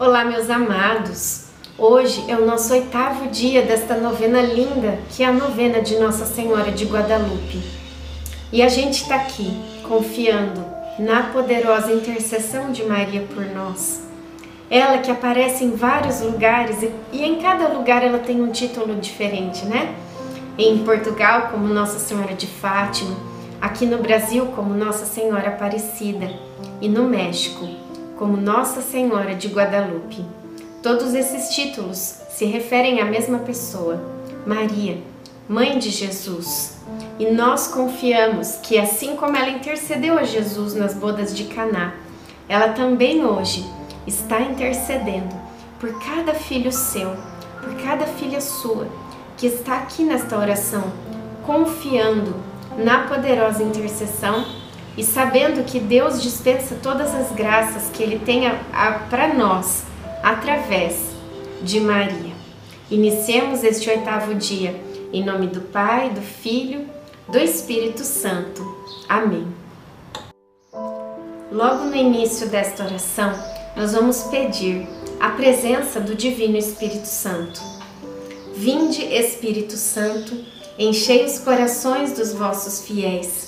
Olá, meus amados! Hoje é o nosso oitavo dia desta novena linda, que é a novena de Nossa Senhora de Guadalupe. E a gente está aqui confiando na poderosa intercessão de Maria por nós. Ela que aparece em vários lugares e em cada lugar ela tem um título diferente, né? Em Portugal, como Nossa Senhora de Fátima, aqui no Brasil, como Nossa Senhora Aparecida, e no México, como Nossa Senhora de Guadalupe. Todos esses títulos se referem à mesma pessoa, Maria, Mãe de Jesus. E nós confiamos que, assim como ela intercedeu a Jesus nas bodas de Caná, ela também hoje está intercedendo por cada filho seu, por cada filha sua que está aqui nesta oração, confiando na poderosa intercessão e sabendo que Deus dispensa todas as graças que Ele tem para nós através de Maria. Iniciemos este oitavo dia em nome do Pai, do Filho, do Espírito Santo. Amém. Logo no início desta oração, nós vamos pedir a presença do Divino Espírito Santo. Vinde, Espírito Santo, enchei os corações dos vossos fiéis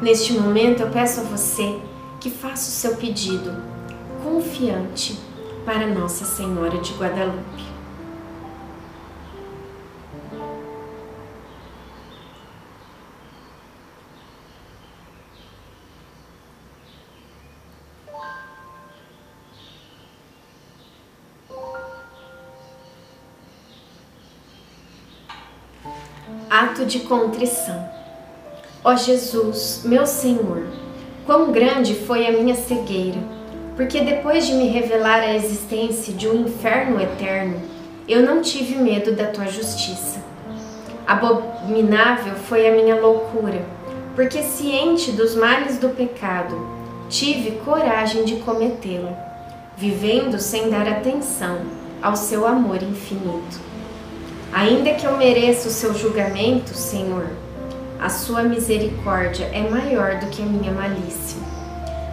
Neste momento eu peço a você que faça o seu pedido confiante para Nossa Senhora de Guadalupe. Ato de contrição. Ó Jesus, meu Senhor, quão grande foi a minha cegueira, porque depois de me revelar a existência de um inferno eterno, eu não tive medo da tua justiça. Abominável foi a minha loucura, porque ciente dos males do pecado, tive coragem de cometê-lo, vivendo sem dar atenção ao seu amor infinito. Ainda que eu mereça o seu julgamento, Senhor, a sua misericórdia é maior do que a minha malícia.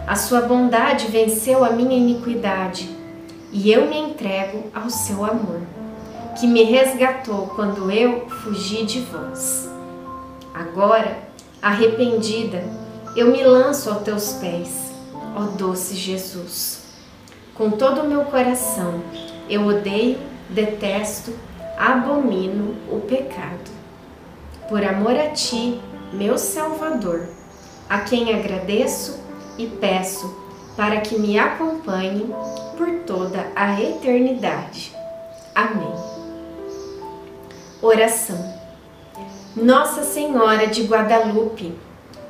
A sua bondade venceu a minha iniquidade, e eu me entrego ao seu amor, que me resgatou quando eu fugi de vós. Agora, arrependida, eu me lanço aos teus pés, ó doce Jesus. Com todo o meu coração, eu odeio, detesto, abomino o pecado por amor a ti, meu Salvador, a quem agradeço e peço para que me acompanhe por toda a eternidade. Amém. Oração. Nossa Senhora de Guadalupe,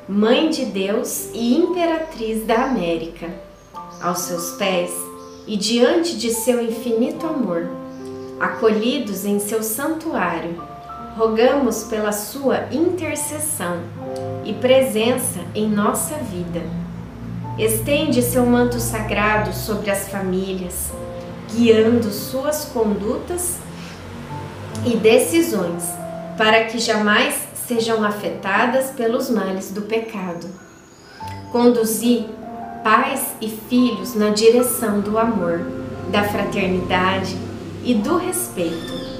Mãe de Deus e Imperatriz da América, aos seus pés e diante de seu infinito amor, acolhidos em seu santuário, rogamos pela sua intercessão e presença em nossa vida. Estende seu manto sagrado sobre as famílias, guiando suas condutas e decisões, para que jamais sejam afetadas pelos males do pecado. Conduzir pais e filhos na direção do amor, da fraternidade e do respeito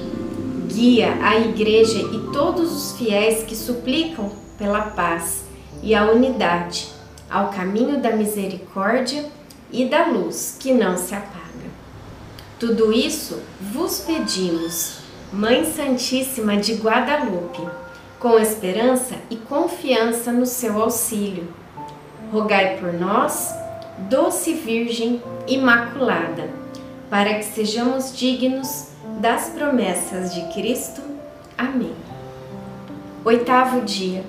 guia a Igreja e todos os fiéis que suplicam pela paz e a unidade ao caminho da misericórdia e da luz que não se apaga. Tudo isso vos pedimos, Mãe Santíssima de Guadalupe, com esperança e confiança no seu auxílio. Rogai por nós, doce Virgem Imaculada, para que sejamos dignos das promessas de Cristo. Amém. Oitavo dia.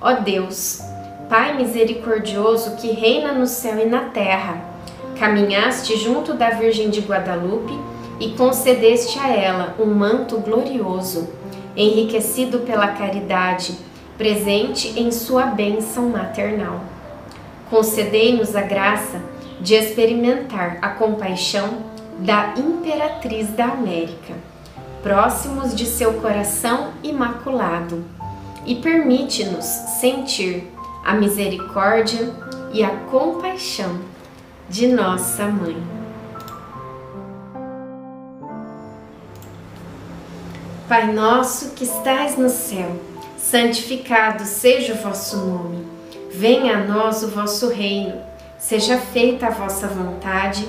Ó Deus, Pai misericordioso que reina no céu e na terra, Caminhaste junto da Virgem de Guadalupe e concedeste a ela um manto glorioso, enriquecido pela caridade, presente em sua bênção maternal. Concedei-nos a graça de experimentar a compaixão da Imperatriz da América, próximos de seu coração imaculado, e permite-nos sentir a misericórdia e a compaixão de nossa Mãe. Pai nosso que estais no céu, santificado seja o vosso nome. Venha a nós o vosso reino. Seja feita a vossa vontade,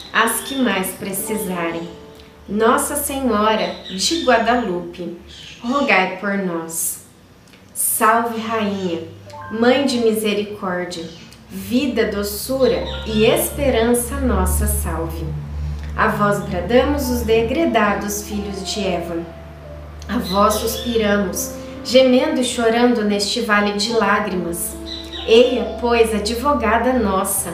as que mais precisarem. Nossa Senhora de Guadalupe, rogai por nós. Salve, Rainha, Mãe de Misericórdia vida, doçura e esperança nossa salve. A vós bradamos os degredados filhos de Eva. A vós suspiramos, gemendo e chorando neste vale de lágrimas. Eia, pois, advogada nossa,